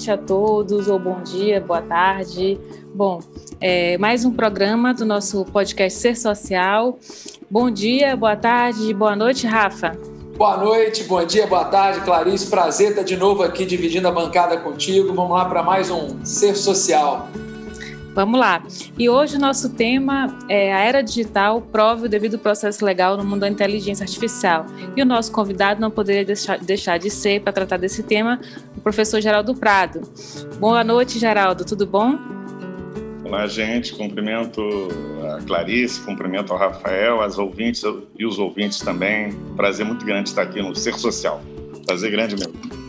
Noite a todos, ou bom dia, boa tarde. Bom, é, mais um programa do nosso podcast Ser Social. Bom dia, boa tarde, boa noite, Rafa. Boa noite, bom dia, boa tarde, Clarice. Prazer estar de novo aqui dividindo a bancada contigo. Vamos lá para mais um Ser Social. Vamos lá. E hoje o nosso tema é a era digital prove o devido processo legal no mundo da inteligência artificial. E o nosso convidado não poderia deixar, deixar de ser, para tratar desse tema, o professor Geraldo Prado. Boa noite, Geraldo, tudo bom? Olá, gente. Cumprimento a Clarice, cumprimento ao Rafael, as ouvintes e os ouvintes também. Prazer muito grande estar aqui no Ser Social. Prazer grande mesmo.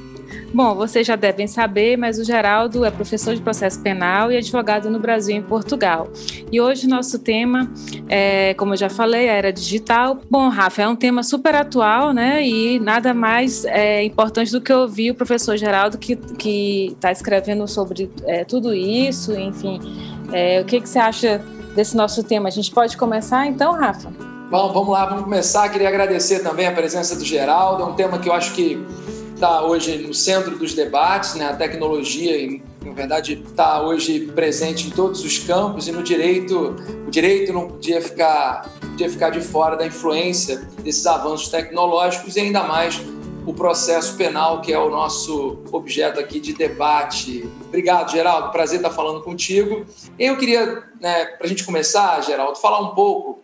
Bom, vocês já devem saber, mas o Geraldo é professor de processo penal e advogado no Brasil e em Portugal. E hoje nosso tema é, como eu já falei, a era digital. Bom, Rafa, é um tema super atual, né? E nada mais é, importante do que ouvir o professor Geraldo que está escrevendo sobre é, tudo isso, enfim. É, o que, que você acha desse nosso tema? A gente pode começar então, Rafa? Bom, vamos lá, vamos começar. Queria agradecer também a presença do Geraldo. É um tema que eu acho que está hoje no centro dos debates, né? a tecnologia, na verdade, está hoje presente em todos os campos e no direito, o direito não podia ficar, podia ficar de fora da influência desses avanços tecnológicos e ainda mais o processo penal, que é o nosso objeto aqui de debate. Obrigado, Geraldo. Prazer estar falando contigo. Eu queria, né, para a gente começar, Geraldo, falar um pouco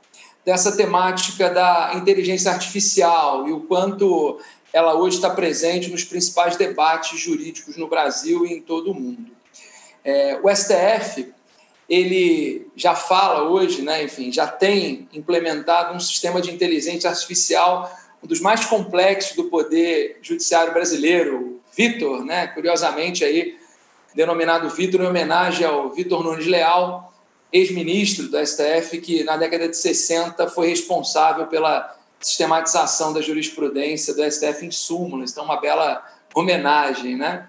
dessa temática da inteligência artificial e o quanto ela hoje está presente nos principais debates jurídicos no Brasil e em todo o mundo. É, o STF ele já fala hoje, né, enfim, já tem implementado um sistema de inteligência artificial, um dos mais complexos do poder judiciário brasileiro, Vitor, né, curiosamente aí denominado Vitor em homenagem ao Vitor Nunes Leal, ex-ministro do STF, que na década de 60 foi responsável pela sistematização da jurisprudência do STF em súmulas, então uma bela homenagem, né?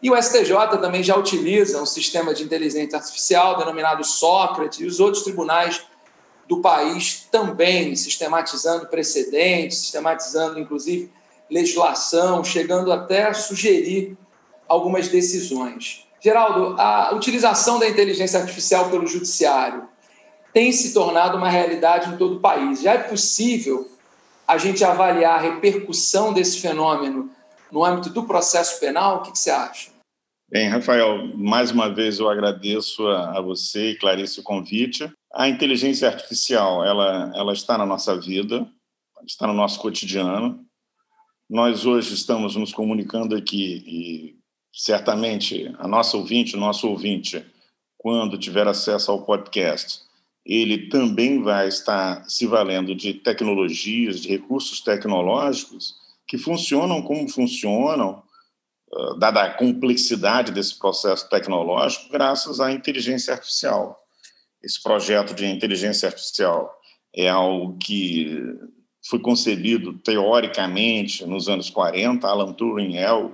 E o STJ também já utiliza um sistema de inteligência artificial denominado Sócrates e os outros tribunais do país também sistematizando precedentes, sistematizando inclusive legislação, chegando até a sugerir algumas decisões. Geraldo, a utilização da inteligência artificial pelo judiciário tem se tornado uma realidade em todo o país. Já é possível a gente avaliar a repercussão desse fenômeno no âmbito do processo penal? O que, que você acha? Bem, Rafael, mais uma vez eu agradeço a, a você e Clarice o convite. A inteligência artificial, ela, ela está na nossa vida, está no nosso cotidiano. Nós hoje estamos nos comunicando aqui e certamente a nossa ouvinte, o nosso ouvinte, quando tiver acesso ao podcast, ele também vai estar se valendo de tecnologias, de recursos tecnológicos que funcionam como funcionam, ah, dada a complexidade desse processo tecnológico, graças à inteligência artificial. Esse projeto de inteligência artificial é algo que foi concebido teoricamente nos anos 40. Alan Turing é o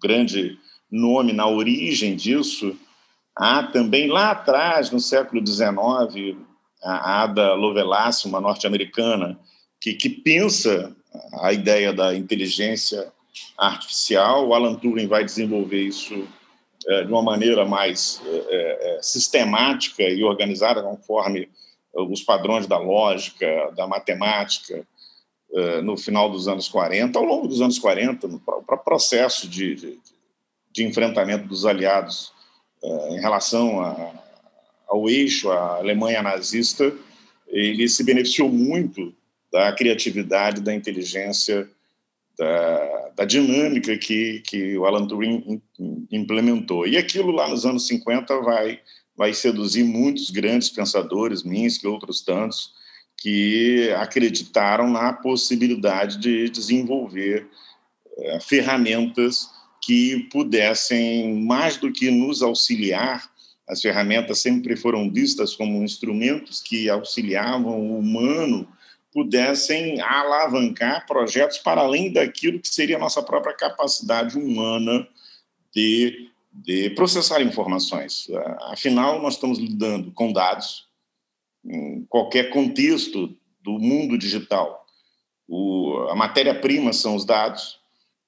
grande nome na origem disso, Há também lá atrás, no século XIX, a Ada Lovelace, uma norte-americana, que, que pensa a ideia da inteligência artificial. O Alan Turing vai desenvolver isso é, de uma maneira mais é, é, sistemática e organizada, conforme os padrões da lógica, da matemática, é, no final dos anos 40, ao longo dos anos 40, no processo de, de, de enfrentamento dos aliados em relação a, ao eixo, a Alemanha nazista, ele se beneficiou muito da criatividade, da inteligência, da, da dinâmica que, que o Alan Turing implementou. E aquilo lá nos anos 50 vai, vai seduzir muitos grandes pensadores, Minsky e outros tantos, que acreditaram na possibilidade de desenvolver é, ferramentas que pudessem, mais do que nos auxiliar, as ferramentas sempre foram vistas como instrumentos que auxiliavam o humano, pudessem alavancar projetos para além daquilo que seria a nossa própria capacidade humana de, de processar informações. Afinal, nós estamos lidando com dados, em qualquer contexto do mundo digital. O, a matéria-prima são os dados,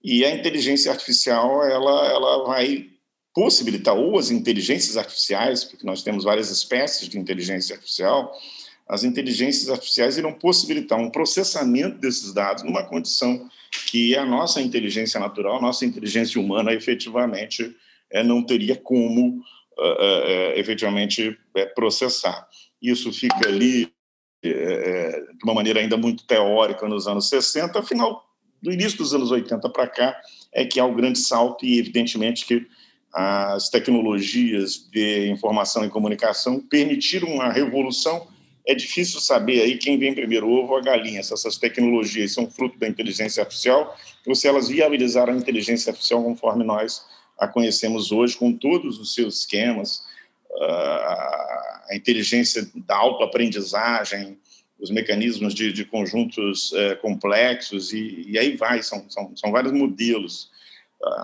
E a inteligência artificial ela, ela vai possibilitar, ou as inteligências artificiais, porque nós temos várias espécies de inteligência artificial, as inteligências artificiais irão possibilitar um processamento desses dados numa condição que a nossa inteligência natural, a nossa inteligência humana, efetivamente é, não teria como uh, uh, efetivamente é, processar. Isso fica ali é, de uma maneira ainda muito teórica nos anos 60, afinal, do início dos anos 80 para cá, é que há o grande salto e, evidentemente, que as tecnologias de informação e comunicação permitiram uma revolução. É difícil saber aí quem vem primeiro, o ovo ou a galinha, se essas tecnologias são fruto da inteligência artificial ou se elas viabilizaram a inteligência artificial conforme nós a conhecemos hoje, com todos os seus esquemas, ah, a inteligência da autoaprendizagem, os mecanismos de, de conjuntos eh, complexos, e, e, aí vai, são, são, são vários modelos.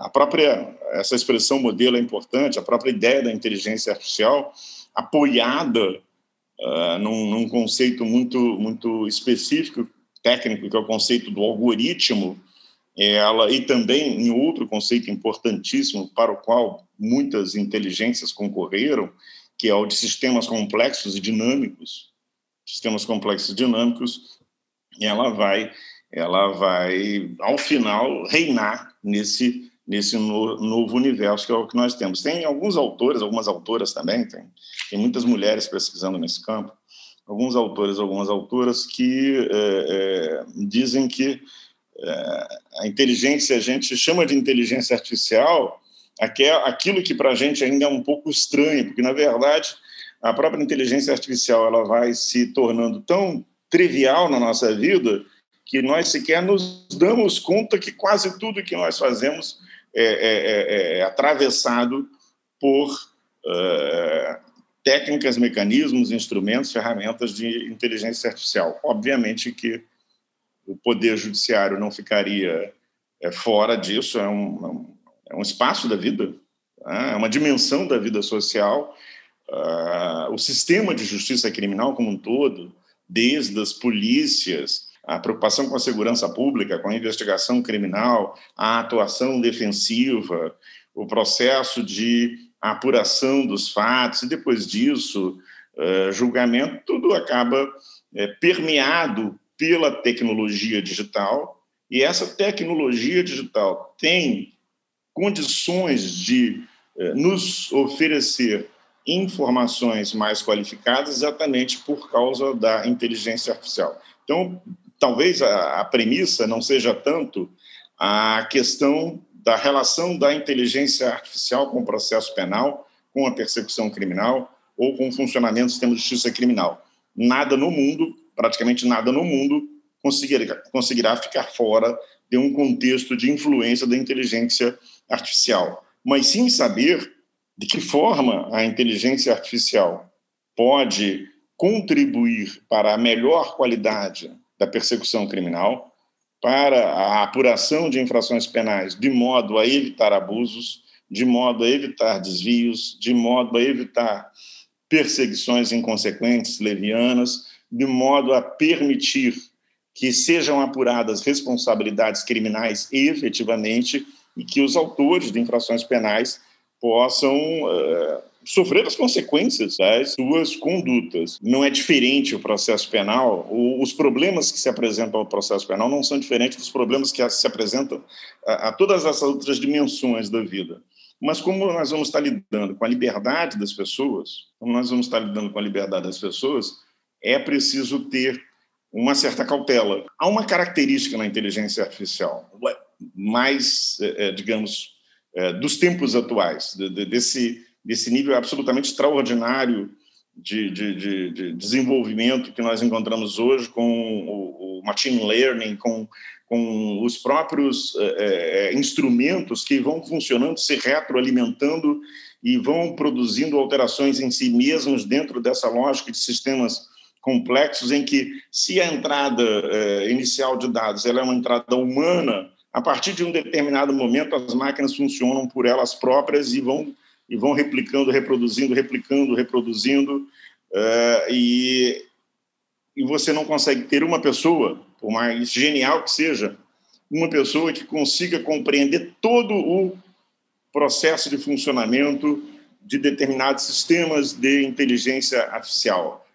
A própria, essa expressão modelo é importante, a própria ideia da inteligência artificial, apoiada uh, num, num, conceito muito, muito específico, técnico, que é o conceito do algoritmo, ela e também em outro conceito importantíssimo para o qual muitas inteligências concorreram, que é o de sistemas complexos e dinâmicos. Sistemas complexos e dinâmicos, ela vai, ela vai ao final reinar nesse nesse no, novo universo que é o que nós temos. Tem alguns autores, algumas autoras também, tem, tem muitas mulheres pesquisando nesse campo, alguns autores, algumas autoras que é, é, dizem que é, a inteligência, a gente chama de inteligência artificial aquilo que para a gente ainda é um pouco estranho, porque, na verdade, a própria inteligência artificial ela vai se tornando tão trivial na nossa vida que nós sequer nos damos conta que quase tudo que nós fazemos é é, é, é, atravessado por uh, técnicas, mecanismos, instrumentos, ferramentas de inteligência artificial. Obviamente que o poder judiciário não ficaria é, fora disso, é um, é um espaço da vida, né? é uma dimensão da vida social. Uh, o sistema de justiça criminal como um todo, desde as polícias, a preocupação com a segurança pública, com a investigação criminal, a atuação defensiva, o processo de apuração dos fatos, e depois disso, uh, julgamento, tudo acaba é, permeado pela tecnologia digital, e essa tecnologia digital tem condições de uh, nos oferecer informações mais qualificadas exatamente por causa da inteligência artificial. Então, talvez a, a premissa não seja tanto a questão da relação da inteligência artificial com o processo penal, com a persecução criminal ou com o funcionamento do sistema de justiça criminal. Nada no mundo, praticamente nada no mundo, conseguirá, conseguirá ficar fora de um contexto de influência da inteligência artificial. Mas sim saber de que forma a inteligência artificial pode contribuir para a melhor qualidade da persecução criminal, para a apuração de infrações penais, de modo a evitar abusos, de modo a evitar desvios, de modo a evitar perseguições inconsequentes, levianas, de modo a permitir que sejam apuradas responsabilidades criminais efetivamente e que os autores de infrações penais possam uh, sofrer as consequências das suas condutas. Não é diferente o processo penal, os problemas que se apresentam ao processo penal não são diferentes dos problemas que se apresentam a, a todas essas outras dimensões da vida. Mas como nós vamos estar lidando com a liberdade das pessoas, como nós vamos estar lidando com a liberdade das pessoas, é preciso ter uma certa cautela. Há uma característica na inteligência artificial, mais, é, é, digamos, dos tempos atuais, desse desse nível absolutamente extraordinário de, de, de, de, desenvolvimento que nós encontramos hoje com o, o machine learning, com, com os próprios é, instrumentos que vão funcionando, se retroalimentando e vão produzindo alterações em si mesmos dentro dessa lógica de sistemas complexos em que se a entrada é, inicial de dados ela é uma entrada humana, a partir de um determinado momento as máquinas funcionam por elas próprias e vão e vão replicando, reproduzindo, replicando, reproduzindo, uh, e, e você não consegue ter uma pessoa, por mais genial que seja, uma pessoa que consiga compreender todo o processo de funcionamento de determinados sistemas de inteligência artificial.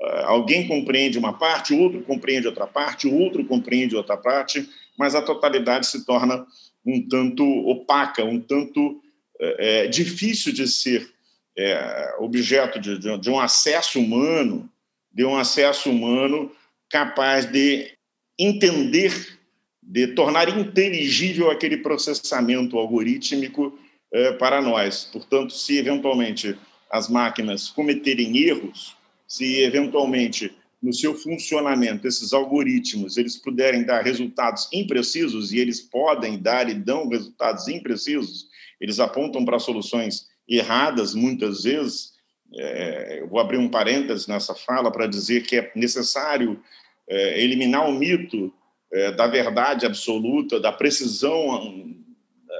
Uh, alguém compreende uma parte, o outro compreende outra parte, o outro compreende outra parte, mas a totalidade se torna um tanto opaca, um tanto é, difícil de ser é, objeto de, de, de um acesso humano, de um acesso humano capaz de entender, de tornar inteligível aquele processamento algorítmico é, para nós. Portanto, se eventualmente as máquinas cometerem erros, se eventualmente no seu funcionamento esses algoritmos eles puderem dar resultados imprecisos e eles podem dar e dão resultados imprecisos, eles apontam para soluções erradas muitas vezes. É, eu vou abrir um parênteses nessa fala para dizer que é necessário é, eliminar o mito é, da verdade absoluta, da precisão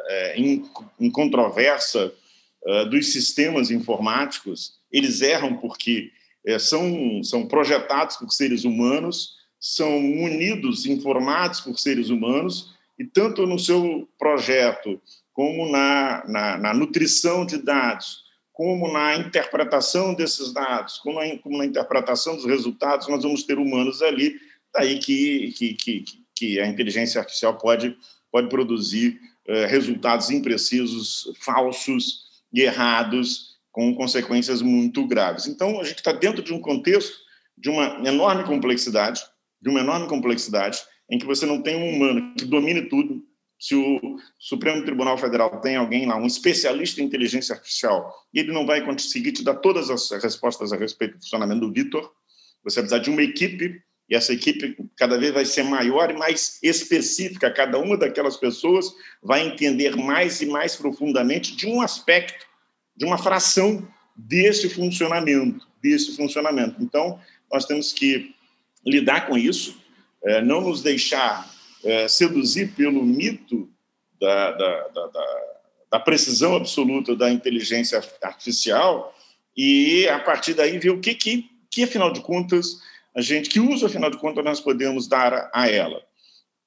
é, incontroversa é, dos sistemas informáticos. Eles erram porque é, são, são projetados por seres humanos, são munidos, informados por seres humanos, e tanto no seu projeto como na, na, na nutrição de dados, como na interpretação desses dados, como na, como na, interpretação dos resultados, nós vamos ter humanos ali, daí que, que, que, que a inteligência artificial pode, pode produzir eh, resultados imprecisos, falsos e errados, com consequências muito graves. Então, a gente está dentro de um contexto de uma enorme complexidade, de uma enorme complexidade, em que você não tem um humano que domine tudo, se o Supremo Tribunal Federal tem alguém lá, um especialista em inteligência artificial, ele não vai conseguir te dar todas as respostas a respeito do funcionamento do Vitor, você vai precisar de uma equipe, e essa equipe cada vez vai ser maior e mais específica. Cada uma daquelas pessoas vai entender mais e mais profundamente de um aspecto, de uma fração desse funcionamento, desse funcionamento. Então, nós temos que lidar com isso, eh, não nos deixar é, seduzir pelo mito da, da, da, da, precisão absoluta da inteligência artificial e, a partir daí, ver o que, que, que, afinal de contas, a gente, que uso, afinal de contas, nós podemos dar a ela.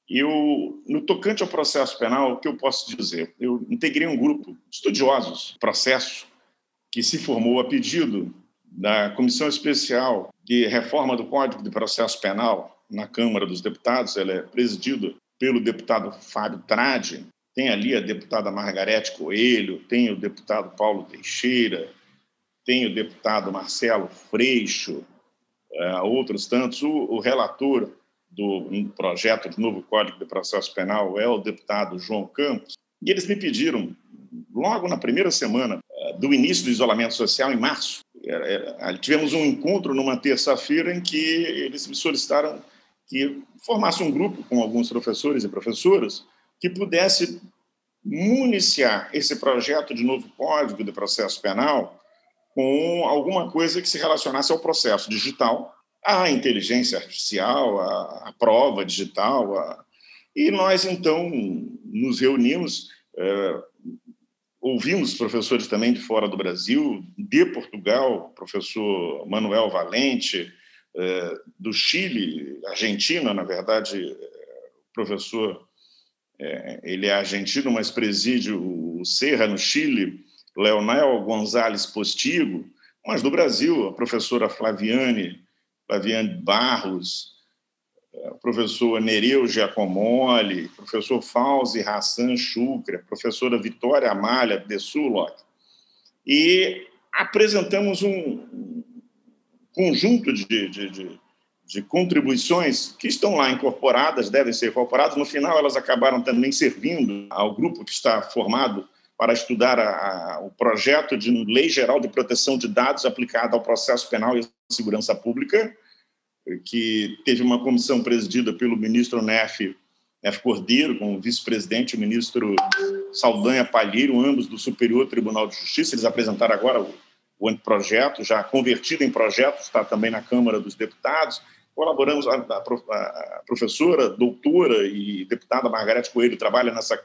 Eu, no tocante ao processo penal, o que eu posso dizer? Eu integrei um grupo de estudiosos, processo, que se formou a pedido da Comissão Especial de Reforma do Código de Processo Penal, na Câmara dos Deputados, ela é presidida pelo deputado Fábio Trade, tem ali a deputada Margarete Coelho, tem o deputado Paulo Teixeira, tem o deputado Marcelo Freixo, uh, outros tantos. O relator do projeto de novo Código de Processo Penal é o deputado João Campos, e eles me pediram, logo na primeira semana uh, do início do isolamento social, em março, uh, tivemos um encontro numa terça-feira em que eles me solicitaram que formasse um grupo com alguns professores e professoras que pudesse municiar esse projeto de novo código de processo penal com alguma coisa que se relacionasse ao processo digital, à inteligência artificial, à, à prova digital. À... E nós, então, nos reunimos, é, ouvimos professores também de fora do Brasil, de Portugal, professor Manuel Valente, é, do Chile, Argentina, na verdade, o professor, é, ele é argentino, mas preside o Serra, no Chile, Leonel Gonzalez Postigo, mas do Brasil, a professora Flaviane, Flaviane Barros, o professor Nereu Giacomoli, professor Fauzi Hassan Chucra, professora Vitória Amália de Sulok, e apresentamos um, conjunto de, de, de, de, contribuições que estão lá incorporadas, devem ser incorporadas. No final, elas acabaram também servindo ao grupo que está formado para estudar a, a, o projeto de Lei Geral de Proteção de Dados aplicado ao processo penal e segurança pública, que teve uma comissão presidida pelo ministro Nef, Nef Cordeiro, com o vice-presidente, o ministro Saldanha Palheiro, ambos do Superior Tribunal de Justiça. Eles apresentaram agora o o anteprojeto, já convertido em projeto, está também na Câmara dos Deputados. Colaboramos, a, a professora, doutora e deputada Margarete Coelho trabalha nessa,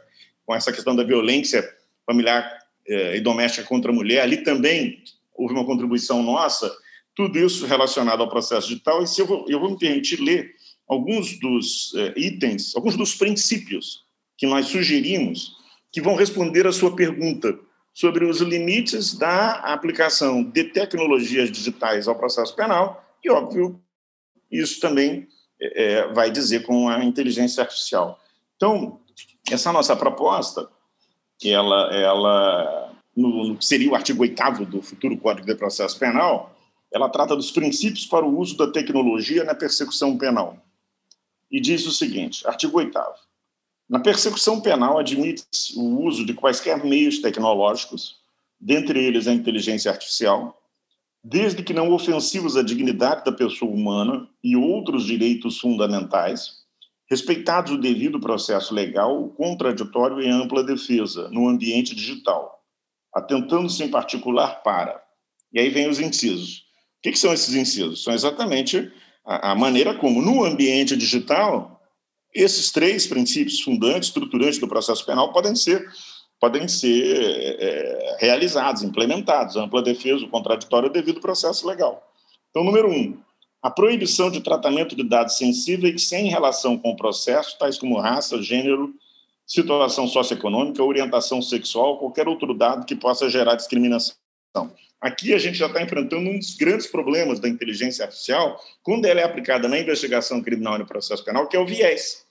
com essa questão da violência familiar eh, e doméstica contra a mulher. Ali também houve uma contribuição nossa, tudo isso relacionado ao processo digital. E se eu vou, eu vou me permitir ler alguns dos eh, itens, alguns dos princípios que nós sugerimos que vão responder a sua pergunta sobre os limites da aplicação de tecnologias digitais ao processo penal e, óbvio, isso também é, vai dizer com a inteligência artificial. Então, essa nossa proposta, que ela, ela no, que seria o artigo 8 do futuro Código de Processo Penal, ela trata dos princípios para o uso da tecnologia na persecução penal. E diz o seguinte, artigo 8 na persecução penal, admite-se o uso de quaisquer meios tecnológicos, dentre eles a inteligência artificial, desde que não ofensivos à dignidade da pessoa humana e outros direitos fundamentais, respeitados o devido processo legal, contraditório e ampla defesa no ambiente digital, atentando-se em particular para. E aí vem os incisos. O que, que são esses incisos? São exatamente a, a maneira como, no ambiente digital, esses três princípios fundantes, estruturantes do processo penal podem ser podem ser é, realizados, implementados, ampla defesa, o contraditório o devido processo legal. Então, número um, a proibição de tratamento de dados sensíveis sem relação com o processo, tais como raça, gênero, situação socioeconômica, orientação sexual, qualquer outro dado que possa gerar discriminação. Aqui a gente já está enfrentando um dos grandes problemas da inteligência artificial quando ela é aplicada na investigação criminal e no processo penal, que é o viés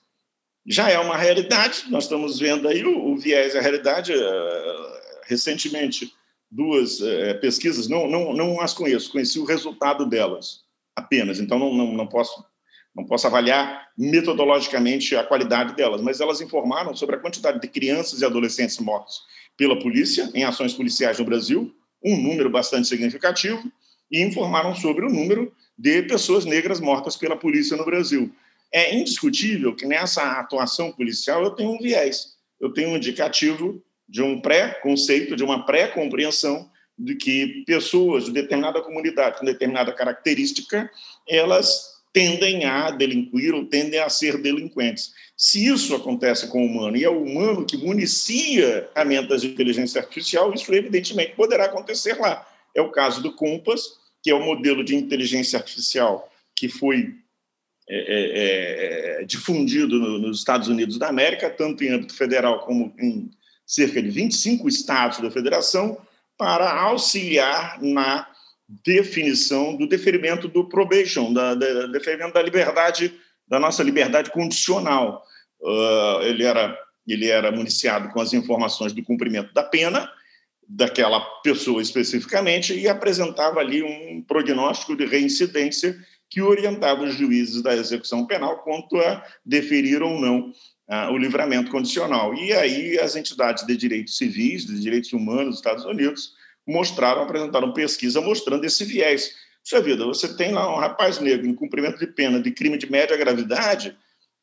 já é uma realidade. Nós estamos vendo aí o, o viés, a realidade. Uh, recentemente, duas uh, pesquisas, não, não, não as conheço, conheci o resultado delas apenas, então não, não, não, posso, não posso avaliar metodologicamente a qualidade delas, mas elas informaram sobre a quantidade de crianças e adolescentes mortos pela polícia em ações policiais no Brasil, um número bastante significativo, e informaram sobre o número de pessoas negras mortas pela polícia no Brasil. É indiscutível que nessa atuação policial eu tenho um viés, eu tenho um indicativo de um pré-conceito, de uma pré-compreensão de que pessoas de determinada comunidade com determinada característica, elas tendem a delinquir ou tendem a ser delinquentes. Se isso acontece com o humano e é o humano que municia ferramentas de inteligência artificial, isso evidentemente poderá acontecer lá. É o caso do Compass, que é o modelo de inteligência artificial que foi é, é, é, difundido no, nos Estados Unidos da América, tanto em âmbito federal como em cerca de 25 estados da federação, para auxiliar na definição do deferimento do probation, da, da deferimento da liberdade, da nossa liberdade condicional. Uh, ele era ele era municiado com as informações do cumprimento da pena daquela pessoa especificamente e apresentava ali um prognóstico de reincidência que orientava os juízes da execução penal quanto a deferir ou não o livramento condicional. E aí as entidades de direitos civis, de direitos humanos dos Estados Unidos, mostraram, apresentaram pesquisa mostrando esse viés. Puxa vida, você tem lá um rapaz negro em cumprimento de pena de crime de média gravidade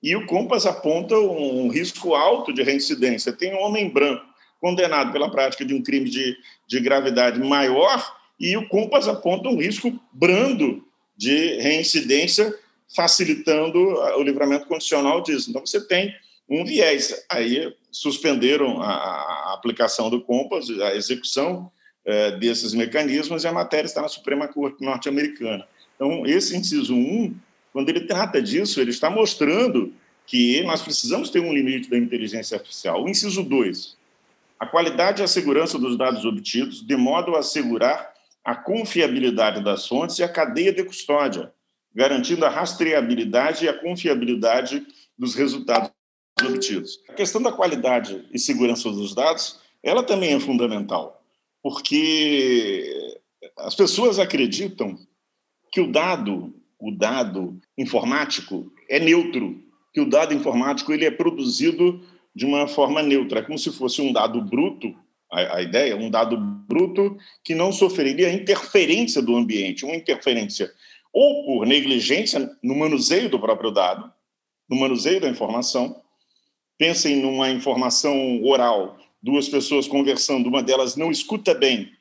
e o Compass aponta um risco alto de reincidência. Tem um homem branco condenado pela prática de um crime de, de gravidade maior e o Compass aponta um risco brando de reincidência, facilitando o livramento condicional disso. Então, você tem um viés. Aí suspenderam a, a aplicação do COMPAS, a execução é, desses mecanismos, e a matéria está na Suprema Corte norte-americana. Então, esse inciso 1, quando ele trata disso, ele está mostrando que nós precisamos ter um limite da inteligência artificial. O inciso 2, a qualidade e a segurança dos dados obtidos, de modo a assegurar a confiabilidade das fontes e a cadeia de custódia, garantindo a rastreabilidade e a confiabilidade dos resultados obtidos. A questão da qualidade e segurança dos dados, ela também é fundamental, porque as pessoas acreditam que o dado, o dado informático é neutro, que o dado informático ele é produzido de uma forma neutra, é como se fosse um dado bruto a, a ideia, um dado bruto que não sofreria interferência do ambiente, uma interferência ou por negligência no manuseio do próprio dado, no manuseio da informação. Pensem numa informação oral, duas pessoas conversando, uma delas não escuta bem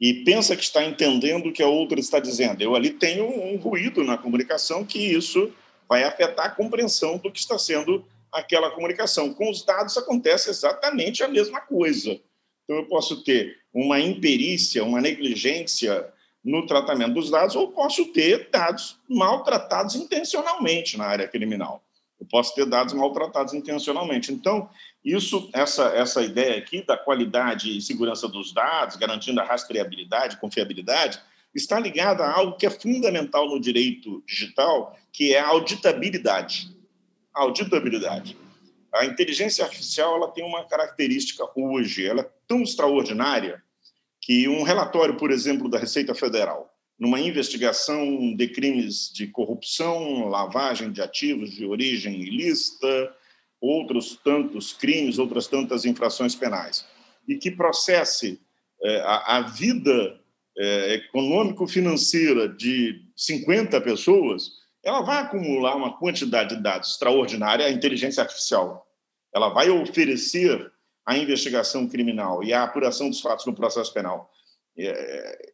e pensa que está entendendo o que a outra está dizendo. Eu ali tenho um ruído na comunicação que isso vai afetar a compreensão do que está sendo aquela comunicação. Com os dados acontece exatamente a mesma coisa. Então, eu posso ter uma imperícia, uma negligência no tratamento dos dados, ou posso ter dados maltratados intencionalmente na área criminal. Eu posso ter dados maltratados intencionalmente. Então, isso, essa, essa ideia aqui da qualidade e segurança dos dados, garantindo a rastreabilidade, confiabilidade, está ligada a algo que é fundamental no direito digital, que é a auditabilidade. A auditabilidade. A inteligência artificial ela tem uma característica hoje, ela é tão extraordinária que um relatório, por exemplo, da Receita Federal, numa investigação de crimes de corrupção, lavagem de ativos de origem ilícita, outros tantos crimes, outras tantas infrações penais, e que processe é, a, vida é, econômico-financeira de 50 pessoas, ela vai acumular uma quantidade de dados extraordinária à inteligência artificial. Ela vai oferecer à investigação criminal e à apuração dos fatos no processo penal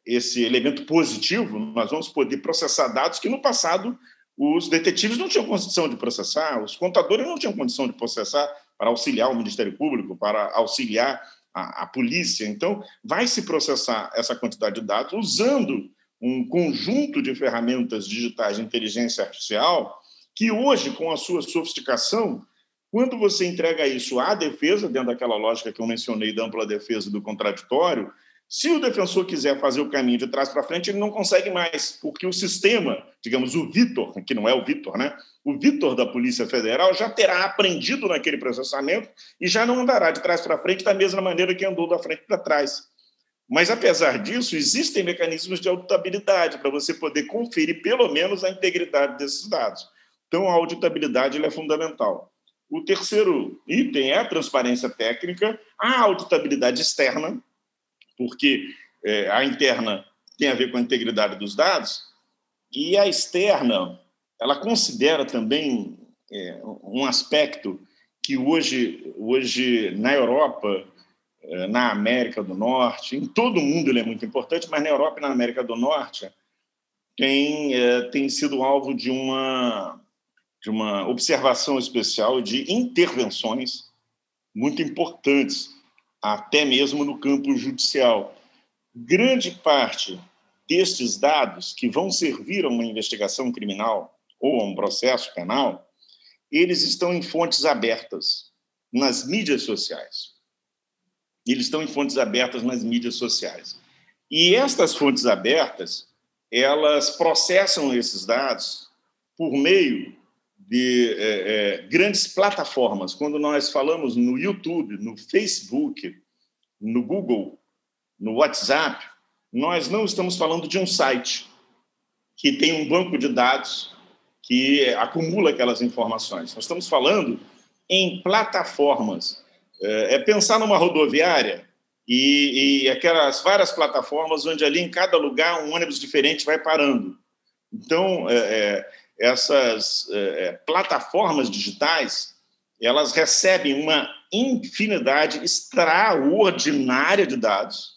esse elemento positivo, nós vamos poder processar dados que no passado os detetives não tinham condição de processar, os contadores não tinham condição de processar para auxiliar o Ministério Público, para auxiliar a, a polícia. Então, vai se processar essa quantidade de dados usando um conjunto de ferramentas digitais de inteligência artificial que hoje, com a sua sofisticação, quando você entrega isso à defesa, dentro daquela lógica que eu mencionei da ampla defesa do contraditório, se o defensor quiser fazer o caminho de trás para frente, ele não consegue mais, porque o sistema, digamos, o Vitor, que não é o Vitor, né? O Vitor da Polícia Federal já terá aprendido naquele processamento e já não andará de trás para frente da mesma maneira que andou da frente para trás. Mas, apesar disso, existem mecanismos de auditabilidade para você poder conferir, pelo menos, a integridade desses dados. Então, a auditabilidade é fundamental. O terceiro item é a transparência técnica, a auditabilidade externa, porque é, a interna tem a ver com a integridade dos dados, e a externa, ela considera também é, um aspecto que hoje, hoje na Europa, é, na América do Norte, em todo o mundo ele é muito importante, mas na Europa e na América do Norte tem, é, tem sido alvo de uma, de uma observação especial de intervenções muito importantes até mesmo no campo judicial. Grande parte destes dados que vão servir a uma investigação criminal ou a um processo penal, eles estão em fontes abertas nas mídias sociais. Eles estão em fontes abertas nas mídias sociais. E estas fontes abertas, elas processam esses dados por meio de é, é, grandes plataformas. Quando nós falamos no YouTube, no Facebook, no Google, no WhatsApp, nós não estamos falando de um site que tem um banco de dados que acumula aquelas informações. Nós estamos falando em plataformas. É, é pensar numa rodoviária e, e, aquelas várias plataformas onde ali em cada lugar um ônibus diferente vai parando. Então, é, é, essas é, plataformas digitais, elas recebem uma infinidade extraordinária de dados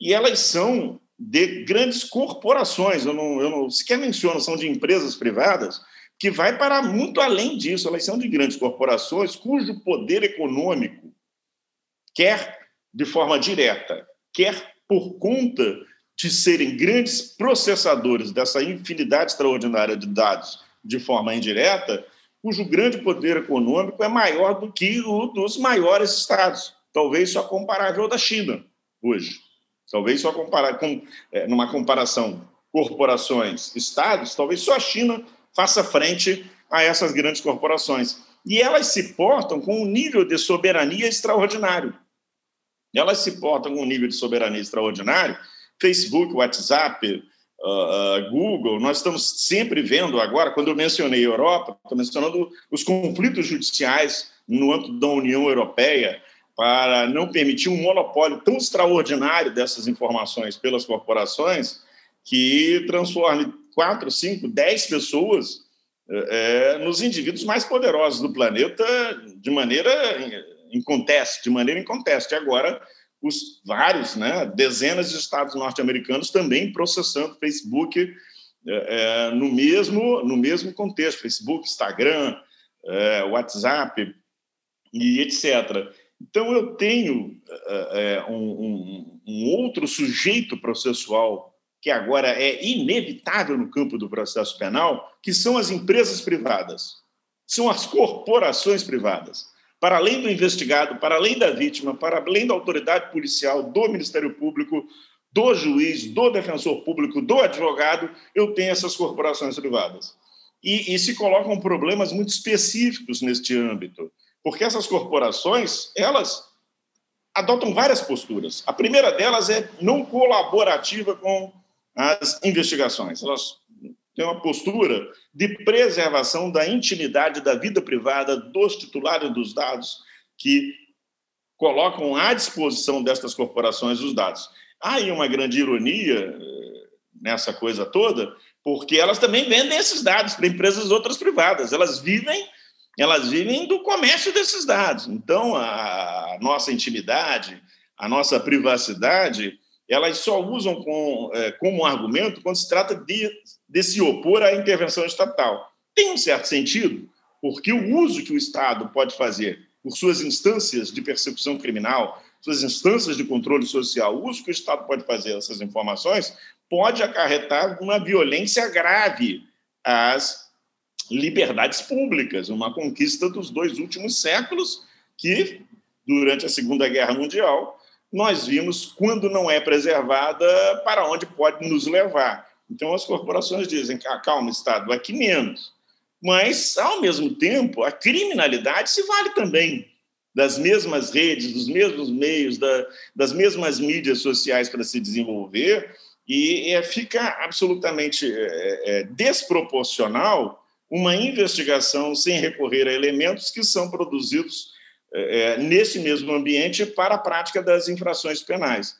e elas são de grandes corporações, eu não, eu não sequer menciono, são de empresas privadas, que vai para muito além disso, elas são de grandes corporações cujo poder econômico, quer de forma direta, quer por conta de serem grandes processadores dessa infinidade extraordinária de dados de forma indireta, cujo grande poder econômico é maior do que o dos maiores estados, talvez só comparável ao da China hoje. Talvez só comparar com é, numa comparação corporações, estados, talvez só a China faça frente a essas grandes corporações. E elas se portam com um nível de soberania extraordinário. Elas se portam com um nível de soberania extraordinário Facebook, WhatsApp, uh, uh, Google, nós estamos sempre vendo agora, quando eu mencionei Europa, estou mencionando os conflitos judiciais no âmbito da União Europeia para não permitir um monopólio tão extraordinário dessas informações pelas corporações que transforme quatro, cinco, dez pessoas é, nos indivíduos mais poderosos do planeta de maneira inconteste, de maneira inconteste. Agora, os vários, né, dezenas de estados norte-americanos também processando Facebook é, no mesmo no mesmo contexto, Facebook, Instagram, é, WhatsApp e etc. Então eu tenho é, um, um, um, outro sujeito processual que agora é inevitável no campo do processo penal, que são as empresas privadas, são as corporações privadas. Para além do investigado, para além da vítima, para além da autoridade policial, do Ministério Público, do juiz, do defensor público, do advogado, eu tenho essas corporações privadas. E, e se colocam problemas muito específicos neste âmbito, porque essas corporações, elas adotam várias posturas. A primeira delas é não colaborativa com as investigações. Elas têm uma postura de preservação da intimidade da vida privada dos titulares dos dados que colocam à disposição destas corporações os dados. Há aí uma grande ironia eh, nessa coisa toda, porque elas também vendem esses dados para empresas outras privadas. Elas vivem, elas vivem do comércio desses dados. Então, a nossa intimidade, a nossa privacidade, elas só usam com, é, como argumento quando se trata de, de se opor à intervenção estatal. Tem um certo sentido, porque o uso que o Estado pode fazer por suas instâncias de persecução criminal, suas instâncias de controle social, o uso que o Estado pode fazer dessas informações pode acarretar uma violência grave às liberdades públicas, uma conquista dos dois últimos séculos que, durante a Segunda Guerra Mundial, nós vimos, quando não é preservada, para onde pode nos levar. Então, as corporações dizem ah, calma, Estado, aqui menos. Mas, ao mesmo tempo, a criminalidade se vale também das mesmas redes, dos mesmos meios, da, das mesmas mídias sociais para se desenvolver, e é, fica absolutamente é, é, desproporcional uma investigação sem recorrer a elementos que são produzidos é, é, nesse mesmo ambiente para a prática das infrações penais.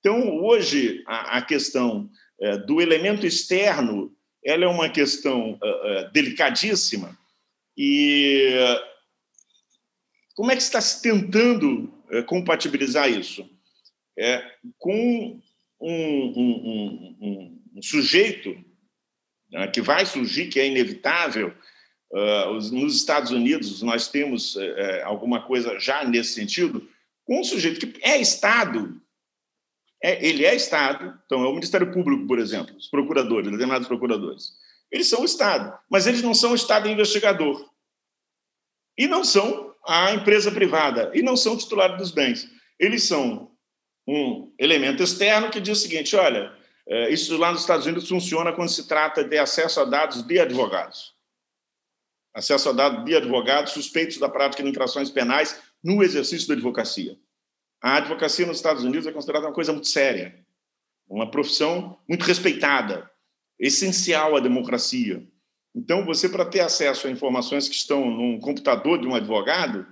Então, hoje, a, a questão é, do elemento externo ela é uma questão uh, delicadíssima e como é que está se tentando uh, compatibilizar isso? É, com um, um, um, um sujeito né, que vai surgir, que é inevitável, nos Estados Unidos, nós temos uh, alguma coisa já nesse sentido, com um sujeito que é Estado, é, ele é Estado, então é o Ministério Público, por exemplo, os procuradores, determinados procuradores. Eles são o Estado, mas eles não são o Estado investigador. E não são a empresa privada, e não são titulares dos bens. Eles são um elemento externo que diz o seguinte: olha, uh, isso lá nos Estados Unidos funciona quando se trata de acesso a dados de advogados acesso a dados de advogados suspeitos da prática de infrações penais no exercício da advocacia. A advocacia nos Estados Unidos é considerada uma coisa muito séria, uma profissão muito respeitada, essencial à democracia. Então, você, para ter acesso a informações que estão num computador de um advogado,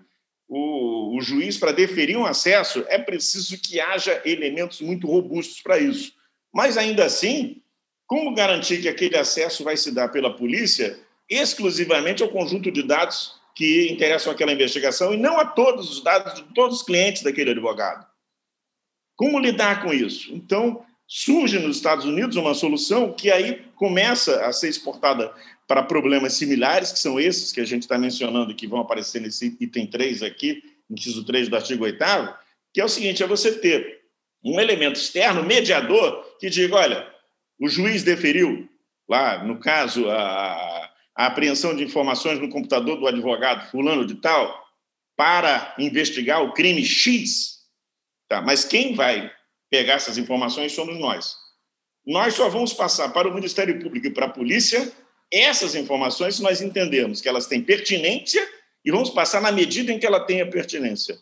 o, o juiz, para deferir um acesso, é preciso que haja elementos muito robustos para isso. Mas, ainda assim, como garantir que aquele acesso vai se dar pela polícia exclusivamente ao conjunto de dados que interessam aquela investigação e não a todos os dados de todos os clientes daquele advogado. Como lidar com isso? Então, surge nos Estados Unidos uma solução que aí começa a ser exportada para problemas similares, que são esses que a gente está mencionando e que vão aparecer nesse item 3 aqui, inciso 3 do artigo 8 que é o seguinte, é você ter um elemento externo, mediador, que diga, olha, o juiz deferiu, lá, no caso, a, a apreensão de informações no computador do advogado fulano de tal para investigar o crime X. Tá, mas quem vai pegar essas informações somos nós. Nós só vamos passar para o Ministério Público e para a polícia essas informações se nós entendemos que elas têm pertinência e vamos passar na medida em que ela tenha pertinência.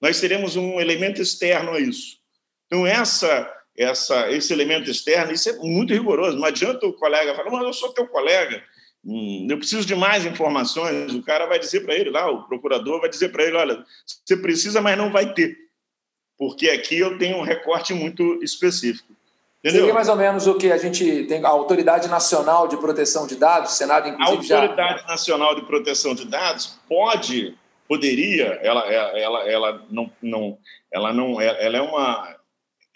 Nós teremos um elemento externo a isso. Então, essa, essa, esse elemento externo, isso é muito rigoroso. Não adianta o colega falar, mas eu sou teu colega, Hum, eu preciso de mais informações. O cara vai dizer para ele lá, o procurador vai dizer para ele: olha, você precisa, mas não vai ter, porque aqui eu tenho um recorte muito específico. Entendeu? Seria mais ou menos o que a gente tem, a Autoridade Nacional de Proteção de Dados, o Senado, inclusive, A Autoridade já... Nacional de Proteção de Dados pode, poderia, ela, ela, ela não, não, ela não, ela é uma,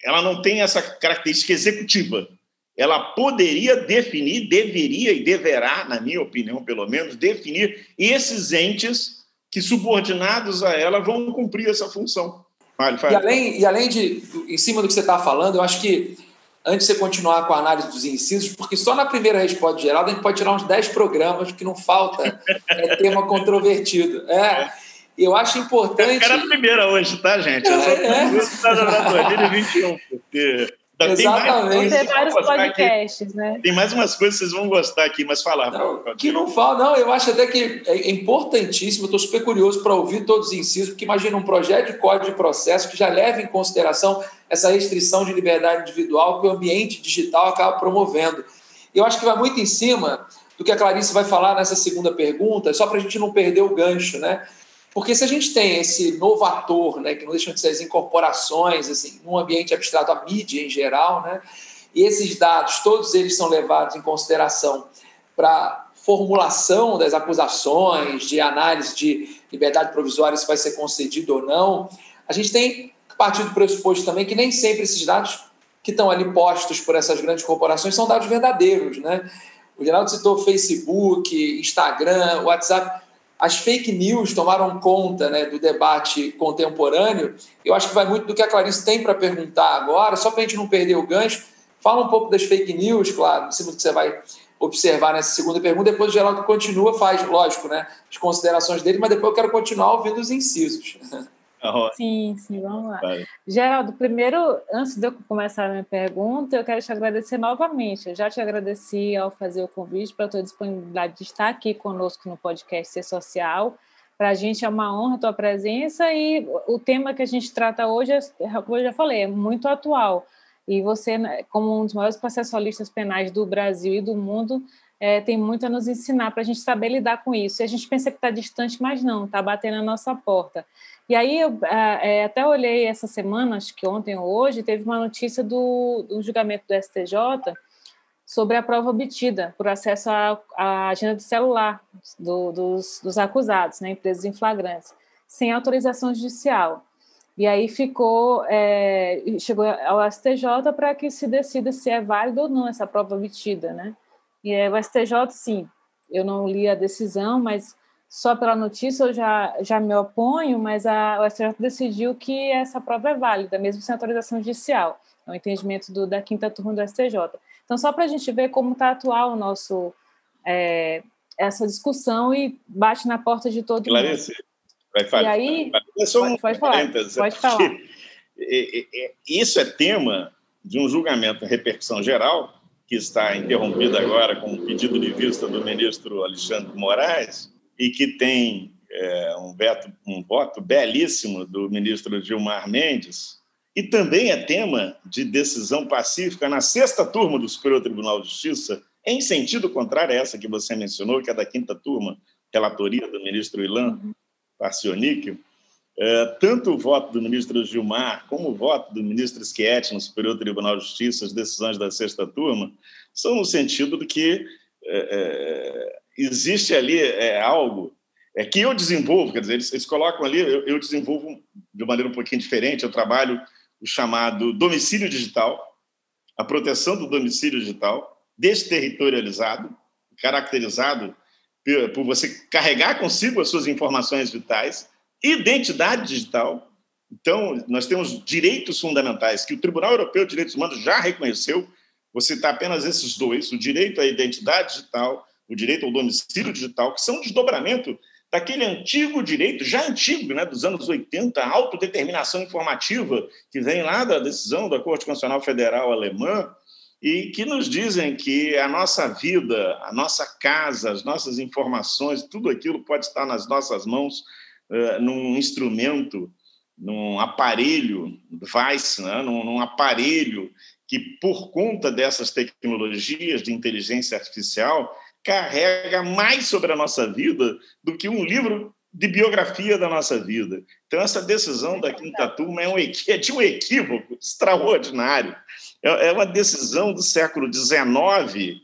ela não tem essa característica executiva ela poderia definir, deveria e deverá, na minha opinião, pelo menos, definir esses entes que, subordinados a ela, vão cumprir essa função. Fale, fale. E, além, e além de, em cima do que você está falando, eu acho que antes de você continuar com a análise dos incisos, porque só na primeira resposta geral a gente pode tirar uns 10 programas, porque não falta é, tema controvertido. É. Eu acho importante. Era a primeira hoje, tá, gente? Eu só é. é. 21, porque Exatamente. Tem, vários podcasts, né? Tem mais umas coisas que vocês vão gostar aqui, mas falar. Não, que não fala, não. Eu acho até que é importantíssimo. Estou super curioso para ouvir todos os incisos, porque imagina um projeto de código de processo que já leva em consideração essa restrição de liberdade individual que o ambiente digital acaba promovendo. Eu acho que vai muito em cima do que a Clarice vai falar nessa segunda pergunta, só para a gente não perder o gancho, né? Porque se a gente tem esse novo ator, né, que não deixam de ser as incorporações, assim, num ambiente abstrato, a mídia em geral, né, e esses dados, todos eles são levados em consideração para formulação das acusações, de análise de liberdade provisória se vai ser concedido ou não, a gente tem partir do pressuposto também que nem sempre esses dados que estão ali postos por essas grandes corporações são dados verdadeiros, né? O Geraldo citou Facebook, Instagram, WhatsApp as fake news tomaram conta né, do debate contemporâneo. Eu acho que vai muito do que a Clarice tem para perguntar agora, só para a gente não perder o gancho. Fala um pouco das fake news, claro, em cima do que você vai observar nessa segunda pergunta. Depois o Geraldo continua, faz, lógico, né, as considerações dele, mas depois eu quero continuar ouvindo os incisos. Sim, sim, vamos lá. Vai. Geraldo, primeiro, antes de eu começar a minha pergunta, eu quero te agradecer novamente. Eu já te agradeci ao fazer o convite para a tua disponibilidade de estar aqui conosco no podcast Ser Social. Para a gente é uma honra a tua presença e o tema que a gente trata hoje, é, como eu já falei, é muito atual. E você, né, como um dos maiores processualistas penais do Brasil e do mundo, é, tem muito a nos ensinar para a gente saber lidar com isso. E a gente pensa que está distante, mas não, está batendo na nossa porta. E aí eu é, até olhei essa semana, acho que ontem ou hoje, teve uma notícia do, do julgamento do STJ sobre a prova obtida por acesso à, agenda de celular do, dos, dos, acusados, né, empresas em flagrantes, sem autorização judicial. E aí ficou, é, chegou ao STJ para que se decida se é válido ou não essa prova obtida, né? E é, o STJ, sim, eu não li a decisão, mas só pela notícia eu já, já me oponho, mas a, o STJ decidiu que essa prova é válida, mesmo sem autorização judicial. É o um entendimento do, da quinta turma do STJ. Então, só para a gente ver como está atual o nosso, é, essa discussão e bate na porta de todo mundo. Vai falar. E aí, pode, pode falar. Pode falar. Isso é tema de um julgamento em repercussão geral, que está interrompido agora com o pedido de vista do ministro Alexandre Moraes, e que tem é, um, veto, um voto belíssimo do ministro Gilmar Mendes, e também é tema de decisão pacífica na sexta turma do Superior Tribunal de Justiça, em sentido contrário a essa que você mencionou, que é da quinta turma, relatoria do ministro Ilan. Parcioníquio, é, tanto o voto do ministro Gilmar como o voto do ministro Schietti no Superior Tribunal de Justiça, as decisões da sexta turma, são no sentido de que é, é existe ali é, algo é, que eu desenvolvo, quer dizer, eles, eles colocam ali, eu, eu, desenvolvo de maneira um pouquinho diferente, eu trabalho o chamado domicílio digital, a proteção do domicílio digital, desterritorializado, caracterizado por, por você carregar consigo as suas informações vitais, identidade digital. Então, nós temos direitos fundamentais que o Tribunal Europeu de Direitos Humanos já reconheceu, vou citar apenas esses dois: o direito à identidade digital o direito ao domicílio digital, que são um desdobramento daquele antigo direito, já antigo, né, dos anos 80, a autodeterminação informativa, que vem lá da decisão da Corte Constitucional Federal Alemã, e que nos dizem que a nossa vida, a nossa casa, as nossas informações, tudo aquilo pode estar nas nossas mãos uh, num instrumento, num aparelho, device, né, num, num aparelho que, por conta dessas tecnologias de inteligência artificial, carrega mais sobre a nossa vida do que um livro de biografia da nossa vida. Então, essa decisão da quinta turma é, um, é de um equívoco extraordinário. É, é uma decisão do século XIX,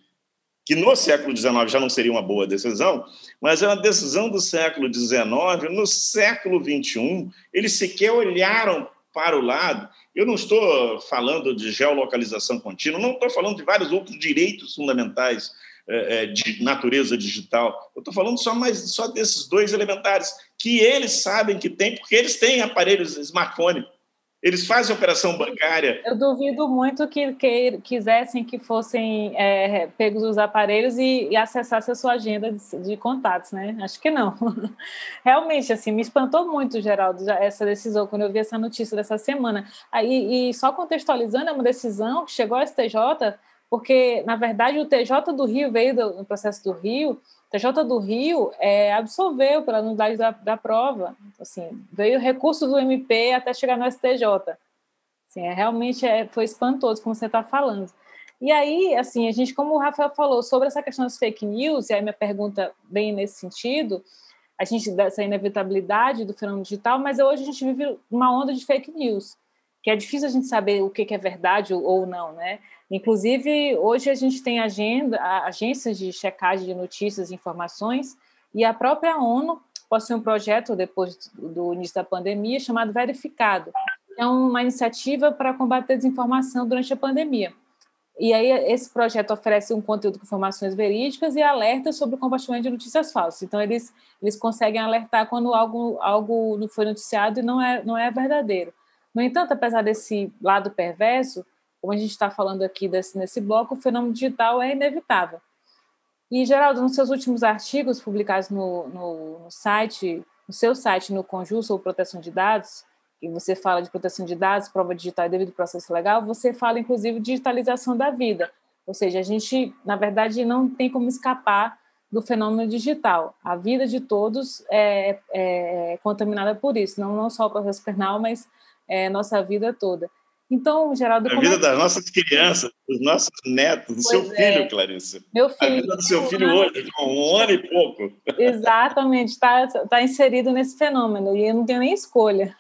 que no século XIX já não seria uma boa decisão, mas é uma decisão do século XIX. No século XXI, eles sequer olharam para o lado. Eu não estou falando de geolocalização contínua, não estou falando de vários outros direitos fundamentais é, é, de natureza digital. Eu estou falando só, mais, só desses dois elementares, que eles sabem que tem, porque eles têm aparelhos smartphone. Eles fazem operação bancária. Eu duvido muito que, que quisessem que fossem é, pegos os aparelhos e, e acessassem a sua agenda de, de, contatos, né? Acho que não. Realmente, assim, me espantou muito, Geraldo, essa decisão, quando eu vi essa notícia dessa semana. Aí, e só contextualizando, é uma decisão que chegou ao STJ, porque, na verdade, o TJ do Rio veio do, no processo do Rio TJ do Rio é, absolveu pela nulidade da, da prova. Assim, veio recurso do MP até chegar no STJ. Assim, é, realmente é, foi espantoso, como você está falando. E aí, assim, a gente, como o Rafael falou sobre essa questão das fake news, e aí minha pergunta bem nesse sentido, a gente dessa inevitabilidade do fenômeno digital, mas hoje a gente vive uma onda de fake news, que é difícil a gente saber o que é verdade ou não, né? Inclusive, hoje a gente tem agenda, agências de checagem de notícias e informações, e a própria ONU possui um projeto, depois do início da pandemia, chamado Verificado. É uma iniciativa para combater a desinformação durante a pandemia. E aí, esse projeto oferece um conteúdo com informações verídicas e alerta sobre o compartilhamento de notícias falsas. Então, eles, eles conseguem alertar quando algo, algo foi noticiado e não é, não é verdadeiro. No entanto, apesar desse lado perverso, como a gente está falando aqui desse, nesse bloco, o fenômeno digital é inevitável. E, Geraldo, nos seus últimos artigos publicados no, no, no site, no seu site, no Conjur sobre proteção de dados, e você fala de proteção de dados, prova digital e devido processo legal, você fala, inclusive, digitalização da vida. Ou seja, a gente, na verdade, não tem como escapar do fenômeno digital. A vida de todos é, é, é contaminada por isso, não, não só o processo penal, mas é, nossa vida toda. Então, Geraldo. A vida é... das nossas crianças, dos nossos netos, do pois seu é. filho, Clarice. Meu filho. A vida do seu filho hoje, com um ano e pouco. Exatamente, está tá inserido nesse fenômeno e eu não tenho nem escolha.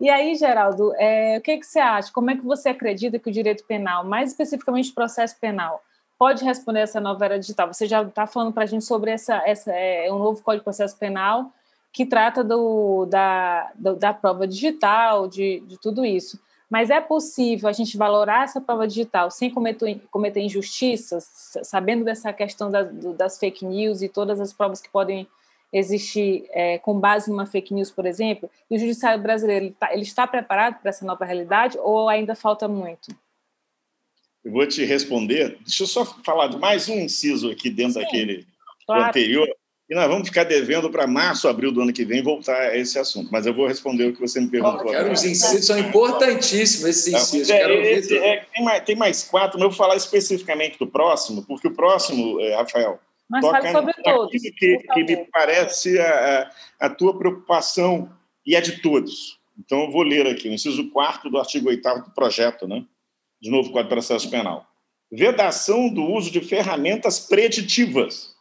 E aí, Geraldo, é, o que, que você acha? Como é que você acredita que o direito penal, mais especificamente o processo penal, pode responder essa nova era digital? Você já está falando para a gente sobre essa, essa é, um novo Código de Processo Penal que trata do, da, do, da prova digital, de, de tudo isso. Mas é possível a gente valorar essa prova digital sem cometer, cometer injustiças, sabendo dessa questão da, das fake news e todas as provas que podem existir é, com base numa fake news, por exemplo? E o judiciário brasileiro ele, tá, ele está preparado para essa nova realidade ou ainda falta muito? Eu vou te responder. Deixa eu só falar de mais um inciso aqui dentro Sim, daquele claro. anterior. E nós vamos ficar devendo para março, abril do ano que vem voltar a esse assunto. Mas eu vou responder o que você me perguntou. Oh, quero os incisos, são importantíssimos esses incisos. É, esse, é, tem, mais, tem, mais, quatro, mas eu vou falar especificamente do próximo, porque o próximo, é, Rafael, mas toca sobre todos. Que, que me parece a, a tua preocupação e é de todos. Então, eu vou ler aqui o inciso 4 do artigo 8 do projeto, né? de novo Código de Processo Penal. Vedação do uso de ferramentas preditivas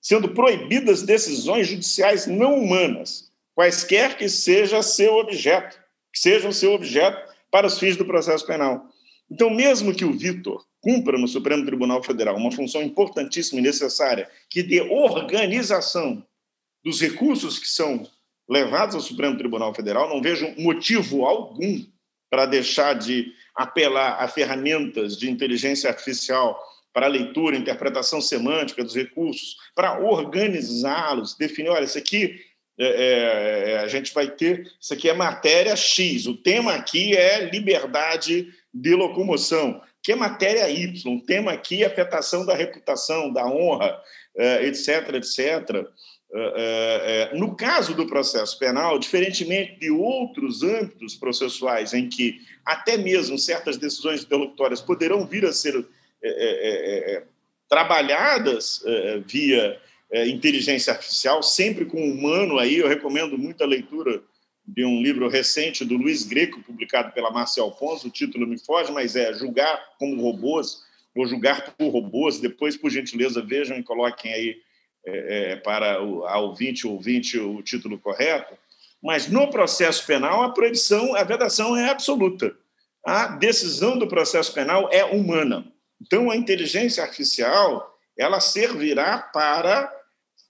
sendo proibidas decisões judiciais não humanas, quaisquer que seja seu objeto, que sejam seu objeto para os fins do processo penal. Então, mesmo que o Vitor cumpra no Supremo Tribunal Federal uma função importantíssima e necessária, que dê organização dos recursos que são levados ao Supremo Tribunal Federal, não vejo motivo algum para deixar de apelar a ferramentas de inteligência artificial para a leitura, interpretação semântica dos recursos, para organizá-los, definir, olha, isso aqui é, é, é, a gente vai ter, isso aqui é matéria X, o tema aqui é liberdade de locomoção, que é matéria Y, o tema aqui é afetação da reputação, da honra, é, etc, etc. É, é, no caso do processo penal, diferentemente de outros âmbitos processuais em que até mesmo certas decisões interlocutórias poderão vir a ser é é, é, é, trabalhadas via inteligência artificial, sempre com o humano aí. Eu recomendo muito a leitura de um livro recente do Luiz Greco, publicado pela Marcia Alfonso. O título me foge, mas é Julgar como Robôs, ou Julgar por Robôs. Depois, por gentileza, vejam e coloquem aí é, para o, a ouvinte ou ouvinte o título correto. Mas no processo penal, a proibição, a vedação é absoluta. A decisão do processo penal é humana. Então, a inteligência artificial ela servirá para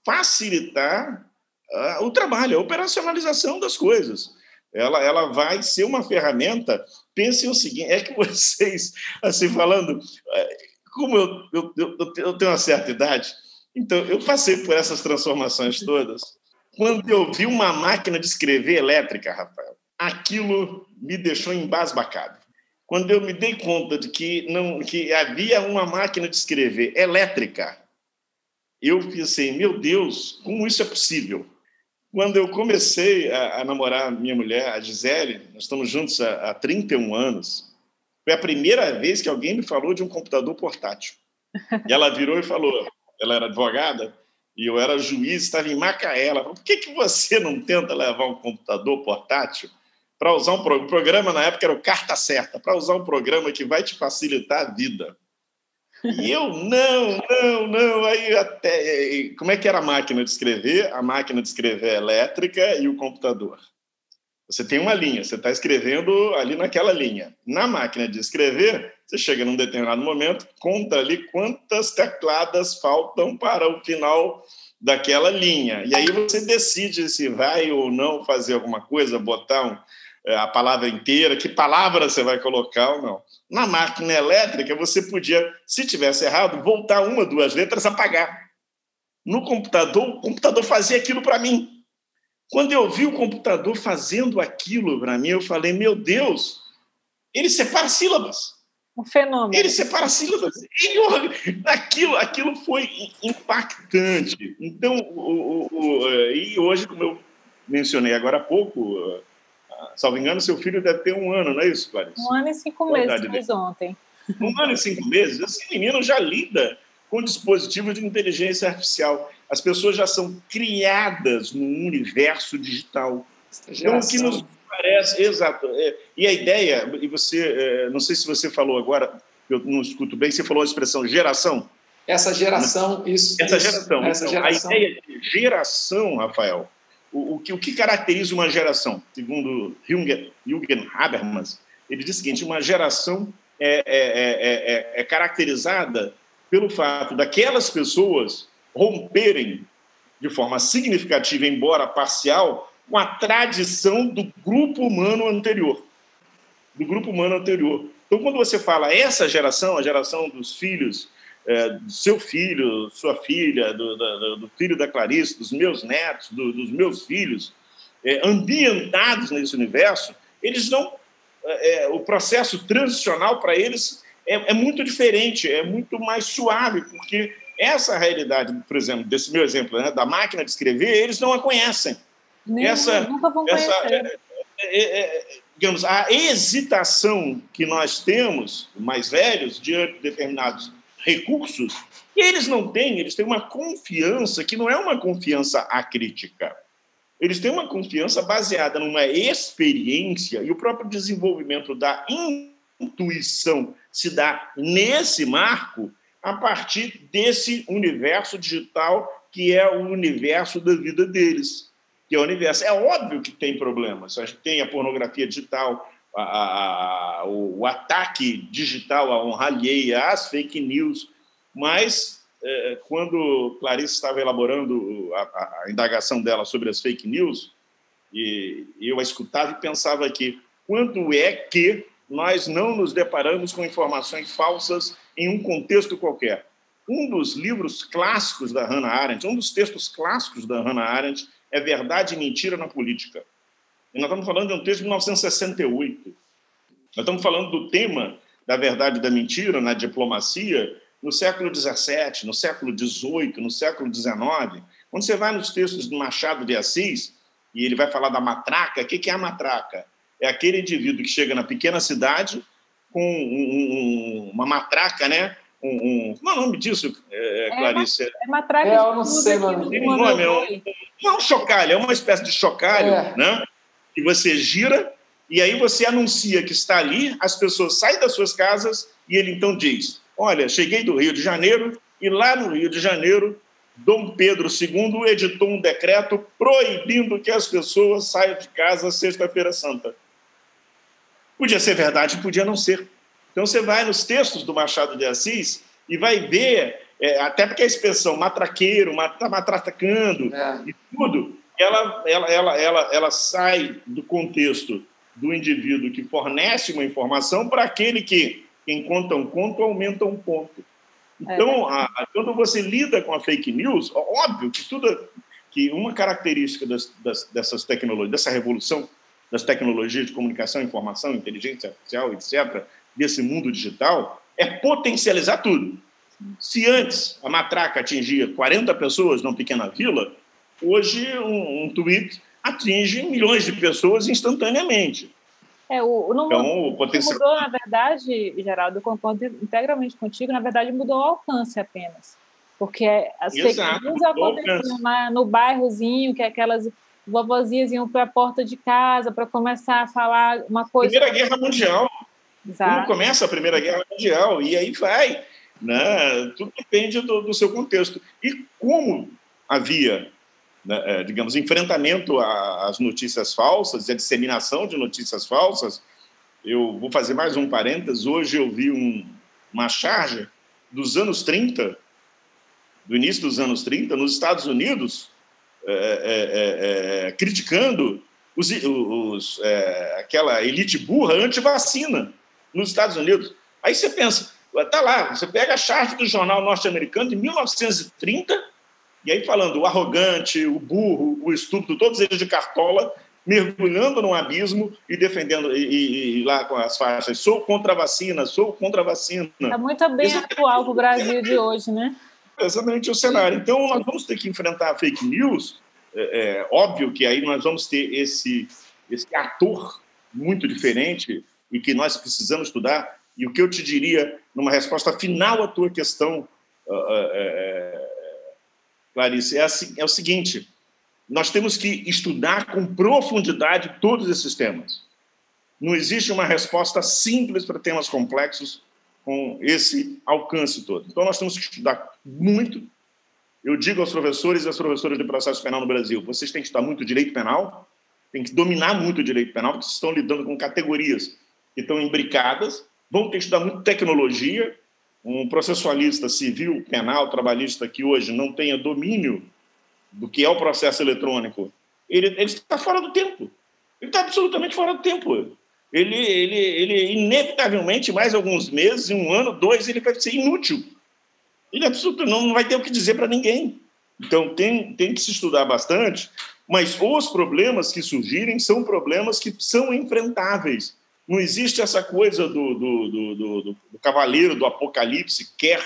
facilitar uh, o trabalho, a operacionalização das coisas. Ela, ela vai ser uma ferramenta. Pensem o seguinte: é que vocês, assim, falando, eh, como eu, eu, eu, eu tenho uma certa idade, então eu passei por essas transformações todas. Quando eu vi uma máquina de escrever elétrica, Rafael, aquilo me deixou embasbacado. Quando eu me dei conta de que não que havia uma máquina de escrever elétrica, eu pensei, meu Deus, como isso é possível? Quando eu comecei a, a namorar minha mulher, a Gisele, nós estamos juntos há, há 31 anos, foi a primeira vez que alguém me falou de um computador portátil. E ela virou e falou, ela era advogada, e eu era juiz, estava em Macaé. Ela falou, por que, que você não tenta levar um computador portátil para usar um pro... programa, na época era o Carta Certa, para usar um programa que vai te facilitar a vida. E eu, não, não, não. Aí até. Como é que era a máquina de escrever? A máquina de escrever é elétrica e o computador. Você tem uma linha, você está escrevendo ali naquela linha. Na máquina de escrever, você chega num determinado momento, conta ali quantas tecladas faltam para o final daquela linha. E aí você decide se vai ou não fazer alguma coisa, botar um, a palavra inteira, que palavra você vai colocar ou não. Na máquina elétrica, você podia, se tivesse errado, voltar uma, duas letras, apagar. No computador, o computador fazia aquilo para mim. Quando eu vi o computador fazendo aquilo para mim, eu falei: meu Deus, ele separa sílabas. Um fenômeno. Ele separa sílabas. Ele, aquilo, aquilo foi impactante. Então, o, o, o, e hoje, como eu mencionei agora há pouco, salvo engano, seu filho deve ter um ano, não é isso, Clarice? Um ano e cinco meses, ontem. Um ano e cinco meses? Esse menino já lida com dispositivo de inteligência artificial. As pessoas já são criadas num universo digital. Então, o que nos parece... Exato. É, e a ideia, e você, é, não sei se você falou agora, eu não escuto bem, você falou a expressão geração. Essa geração, isso. Essa isso, geração. Essa então, geração. A ideia de geração, Rafael, o, o, que, o que caracteriza uma geração? Segundo Jürgen, Habermas, ele diz o seguinte: uma geração é, é, é, é, caracterizada pelo fato daquelas pessoas romperem de forma significativa, embora parcial, com a tradição do grupo humano anterior. Do grupo humano anterior. Então, quando você fala essa geração, a geração dos filhos é, do seu filho, sua filha, do, do, do, filho da Clarice, dos meus netos, do, dos meus filhos, é, ambientados nesse universo, eles não. É, é o processo transicional para eles é, é, muito diferente, é muito mais suave, porque essa realidade, por exemplo, desse meu exemplo, né, da máquina de escrever, eles não a conhecem. Nem, essa, nunca vão essa, conhecer. É, digamos, a hesitação que nós temos, mais velhos, diante de determinados recursos que eles não têm, eles têm uma confiança que não é uma confiança acrítica. Eles têm uma confiança baseada numa experiência e o próprio desenvolvimento da intuição se dá nesse marco a partir desse universo digital que é o universo da vida deles, que é o universo. É óbvio que tem problemas. A gente tem a pornografia digital, a, a, o, ataque digital à honra alheia, às fake news, mas é, quando Clarice estava elaborando a, a, indagação dela sobre as fake news, e eu a escutava e pensava aqui, quando é que nós não nos deparamos com informações falsas em um contexto qualquer? Um dos livros clássicos da Hannah Arendt, um dos textos clássicos da Hannah Arendt é Verdade e Mentira na Política. E nós estamos falando de um texto de 1968. Nós estamos falando do tema da verdade e da mentira na diplomacia no século XVII, no século XVIII, no século XIX. Quando você vai nos textos do Machado de Assis, e ele vai falar da matraca, o que é a matraca? É aquele indivíduo que chega na pequena cidade com um, um, uma matraca, né? Um, um, como é o nome disso, é, é Clarice? É, matraca. É, eu não sei o nome. Tem nome, é um, não é um chocalho, é uma espécie de chocalho, é. né? E você gira, e aí você anuncia que está ali, as pessoas saem das suas casas e ele então diz: Olha, cheguei do Rio de Janeiro e lá no Rio de Janeiro, Dom Pedro II editou um decreto proibindo que as pessoas saiam de casa sexta-feira santa. Podia ser verdade, podia não ser. Então você vai nos textos do Machado de Assis e vai ver, é, até porque a expressão matraqueiro, está matracando é. e tudo, ela, ela, ela, ela, ela sai do contexto do indivíduo que fornece uma informação para aquele que, quem conta um conto, aumenta um ponto. Então, é. a, quando você lida com a fake news, óbvio que tudo que uma característica das, das, dessas tecnologias, dessa revolução das tecnologias de comunicação, informação, inteligência artificial, etc., desse mundo digital, é potencializar tudo. Se antes a matraca atingia 40 pessoas numa pequena vila, hoje um, um tweet atinge milhões de pessoas instantaneamente. É, o, não, então, o potencial... mudou, na verdade, Geraldo, eu concordo integralmente contigo, na verdade mudou o alcance apenas. Porque as Exato, fake news aconteciam no bairrozinho, que aquelas vovozinhas iam para a porta de casa para começar a falar uma coisa. Primeira Guerra Mundial. Exato. Como começa a Primeira Guerra Mundial, e aí vai. Né? Tudo depende do, do seu contexto. E como havia né, é, digamos, enfrentamento às notícias falsas a disseminação de notícias falsas, eu vou fazer mais um parênteses. Hoje eu vi um, uma charge dos anos 30, do início dos anos 30, nos Estados Unidos, é, é, é, é criticando os, os, é, aquela elite burra anti-vacina nos Estados Unidos. Aí você pensa, tá lá, você pega a charge do jornal norte-americano de 1930 e aí falando o arrogante, o burro, o estúpido, todos eles de cartola, mergulhando num abismo e defendendo, e, e, e lá com as faixas, sou contra a vacina, sou contra a vacina. Está muito bem Exatamente. atual para o Brasil de hoje, né? Exatamente o cenário. Então, nós vamos ter que enfrentar a fake news. É, é, óbvio que aí nós vamos ter esse, esse ator muito diferente e que nós precisamos estudar. E o que eu te diria, numa resposta final à tua questão, uh, uh, Clarice, é, assim, é o seguinte: nós temos que estudar com profundidade todos esses temas. Não existe uma resposta simples para temas complexos com esse alcance todo. Então, nós temos que estudar muito. Eu digo aos professores e às professoras de processo penal no Brasil: vocês têm que estudar muito direito penal, têm que dominar muito o direito penal, porque vocês estão lidando com categorias que estão imbricadas, vão ter que estudar muito tecnologia, um processualista civil, penal, trabalhista que hoje não tenha domínio do que é o processo eletrônico, ele, ele está fora do tempo. Ele está absolutamente fora do tempo. Ele, ele, ele, inevitavelmente, mais alguns meses, um ano, dois, ele vai ser inútil. Ele absolutamente não, não vai ter o que dizer para ninguém. Então, tem, tem que se estudar bastante, mas os problemas que surgirem são problemas que são enfrentáveis. Não existe essa coisa do, do, do, do, do cavaleiro do apocalipse quer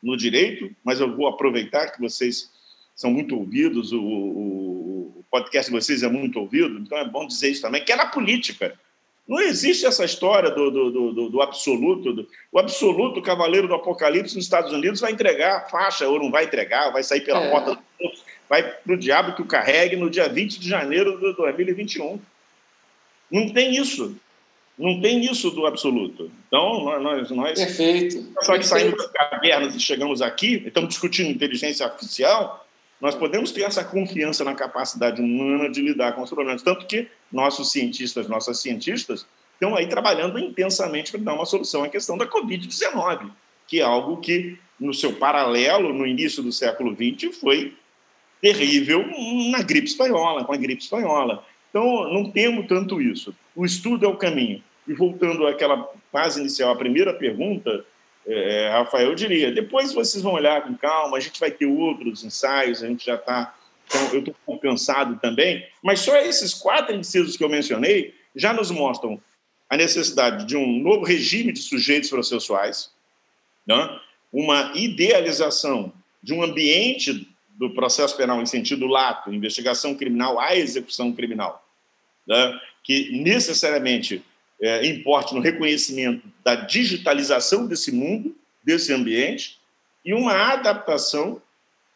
no direito, mas eu vou aproveitar que vocês são muito ouvidos, o, o, o, podcast de vocês é muito ouvido, então é bom dizer isso também, que é na política. Não existe essa história do, do, do, do absoluto. Do, o absoluto cavaleiro do apocalipse nos Estados Unidos vai entregar a faixa ou não vai entregar, vai sair pela é. porta do vai para o diabo que o carregue no dia 20 de janeiro de 2021. Não tem isso. Não tem isso do absoluto. Então, nós. nós Perfeito. Só que saímos das cavernas e chegamos aqui, estamos discutindo inteligência artificial, nós podemos ter essa confiança na capacidade humana de lidar com os problemas. Tanto que nossos cientistas, nossas cientistas, estão aí trabalhando intensamente para dar uma solução à questão da Covid-19, que é algo que, no seu paralelo, no início do século XX, foi terrível na gripe espanhola, com a gripe espanhola. Então, não temos tanto isso. O estudo é o caminho. E voltando àquela fase inicial, a primeira pergunta, é, Rafael, eu diria, depois vocês vão olhar com calma, a gente vai ter outros ensaios, a gente já está... Então, eu estou cansado também, mas só esses quatro incisos que eu mencionei já nos mostram a necessidade de um novo regime de sujeitos processuais, né? uma idealização de um ambiente do processo penal em sentido lato, investigação criminal à execução criminal, né, que necessariamente é, importe no reconhecimento da digitalização desse mundo, desse ambiente, e uma adaptação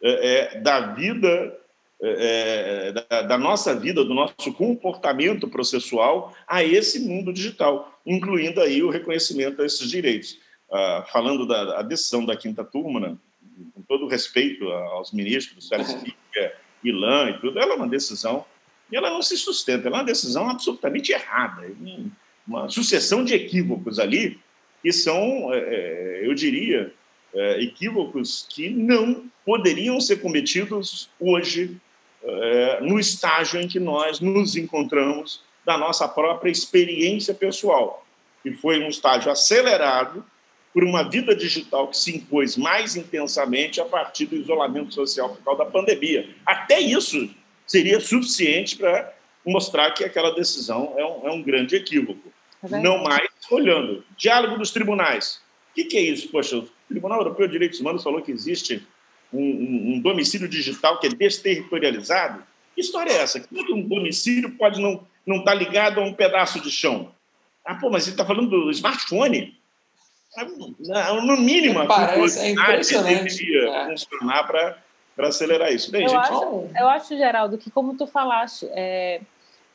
é, é, da vida, é, é, da, da, nossa vida, do nosso comportamento processual a esse mundo digital, incluindo aí o reconhecimento desses direitos. Ah, falando da, da decisão da quinta turma, né, com todo respeito aos ministros, uhum. Fica, Ilan e tudo, ela é uma decisão e ela não se sustenta. Ela é uma decisão absolutamente errada, uma sucessão de equívocos ali que são, é, é, eu diria, é, equívocos que não poderiam ser cometidos hoje no estágio em que nós nos encontramos da nossa própria experiência pessoal, que foi um estágio acelerado por uma vida digital que se impôs mais intensamente a partir do isolamento social por causa da pandemia. Até isso seria suficiente para mostrar que aquela decisão é um, é um grande equívoco. É não mais olhando. Diálogo dos tribunais. O que, que, é isso? Poxa, o Tribunal Europeu de Direitos Humanos falou que existe um, um, um domicílio digital que é desterritorializado. Que história é essa? Como que um domicílio pode não não estar tá ligado a um pedaço de chão? Ah, pô, mas ele está falando do smartphone. No mínimo, Parece, é impressionante. deveria é. funcionar para acelerar isso. Bem, eu, gente, acho, eu acho, Geraldo, que como tu falaste, é,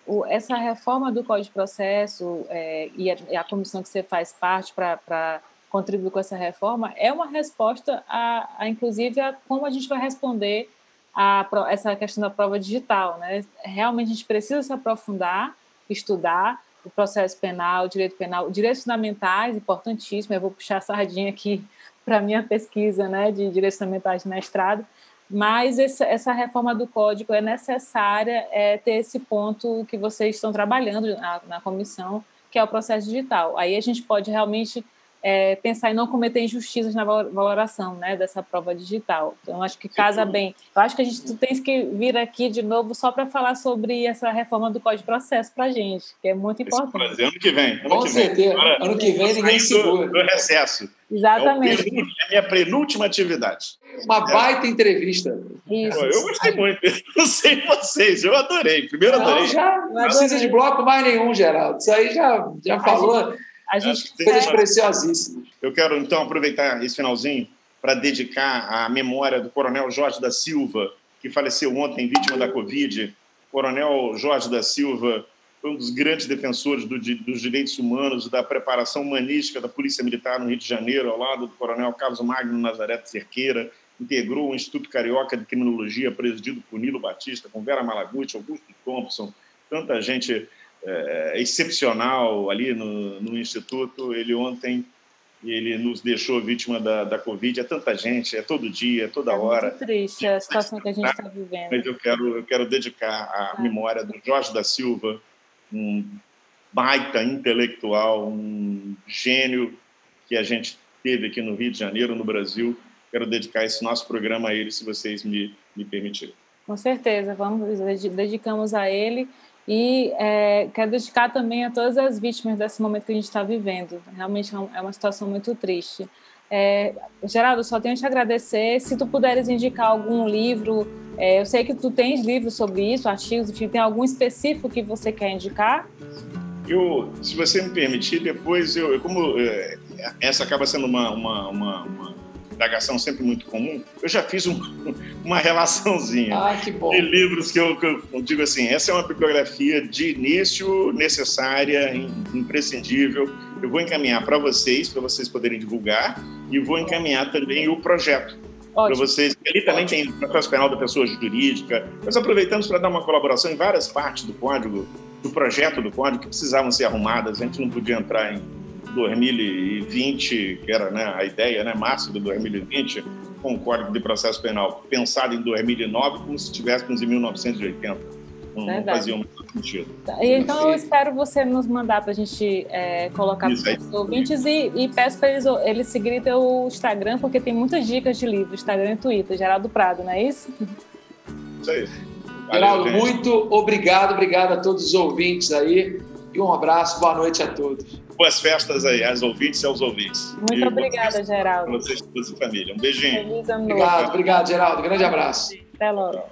o, essa reforma do Código de Processo é, e, a, e, a, comissão que você faz parte para contribuir com essa reforma é uma resposta, a, a, inclusive, a como a gente vai responder a, essa questão da prova digital. Né? Realmente a gente precisa se aprofundar, estudar, o processo penal, o direito penal, direitos fundamentais, importantíssimo. Eu vou puxar a sardinha aqui para a minha pesquisa né, de direitos fundamentais de mestrado, mas essa, reforma do código é necessária é, ter esse ponto que vocês estão trabalhando na, na comissão, que é o processo digital. Aí a gente pode realmente é, pensar em não cometer injustiças na valoração né, dessa prova digital. Então, acho que casa bem. Eu acho que a gente tem que vir aqui de novo só para falar sobre essa reforma do Código de Processo para a gente, que é muito importante. Ano que vem. Ano Com que certeza. Vem. ano que vem ninguém segura. Do, do recesso. Exatamente. É, a minha penúltima atividade. Uma baita entrevista. Isso. Eu gostei muito. Não sei vocês, eu adorei. Primeiro adorei. Não, já não precisa de bloco mais nenhum, Geraldo. Isso aí já, já falou. A gente Coisas preciosíssimas. Eu quero, então, aproveitar esse finalzinho para dedicar à memória do Coronel Jorge da Silva, que faleceu ontem, vítima da Covid. O Coronel Jorge da Silva foi um dos grandes defensores do, dos direitos humanos, da preparação humanística da Polícia Militar no Rio de Janeiro, ao lado do Coronel Carlos Magno Nazaré Cerqueira, integrou o Instituto Carioca de Criminologia, presidido por Nilo Batista, com Vera Malaguti, Augusto Thompson, tanta gente é, excepcional ali no, no, Instituto. Ele ontem ele nos deixou vítima da, da Covid. É tanta gente, é todo dia, é toda hora. É muito triste a situação que a gente está vivendo. Mas eu quero, eu quero dedicar a memória do Jorge da Silva, um baita intelectual, um gênio que a gente teve aqui no Rio de Janeiro, no Brasil. Quero dedicar esse nosso programa a ele, se vocês me, me permitirem. Com certeza, vamos dedicamos a ele e é, quero dedicar também a todas as vítimas desse momento que a gente está vivendo. Realmente é, é uma situação muito triste. É, Geraldo, só tenho te agradecer. Se tu puderes indicar algum livro, é, eu sei que tu tens livros sobre isso, artigos, enfim, tem algum específico que você quer indicar? Eu, se você me permitir, depois eu, como é, essa acaba sendo uma, uma, uma, uma indagação sempre muito comum, eu já fiz um, uma relaçãozinha ah, de livros que eu, que eu, digo assim, essa é uma bibliografia de início necessária, imprescindível. Eu vou encaminhar para vocês, para vocês poderem divulgar, e vou encaminhar também o projeto para vocês. Ali também Ótimo. tem o processo penal da pessoa jurídica. Nós aproveitamos para dar uma colaboração em várias partes do código, do projeto do código, que precisavam ser arrumadas. A gente não podia entrar em 2020, que era né, a ideia, né, março de 2020, com o Código de Processo Penal pensado em 2009 como se estivéssemos em 1980. Não, não fazia muito sentido. Tá, então, eu espero você nos mandar para a gente é, colocar para os ouvintes e, e peço para eles, eles seguirem teu Instagram, porque tem muitas dicas de livro, Instagram e Twitter, Geraldo Prado, não é isso? Isso aí. Geraldo, muito obrigado, obrigado a todos os ouvintes aí e um abraço, boa noite a todos boas festas aí, aos ouvintes e aos ouvintes. Muito e obrigada, Geraldo. Vocês, todos e família. Um beijinho. Feliz ano Obrigado, obrigado, Geraldo. Grande abraço. Até logo.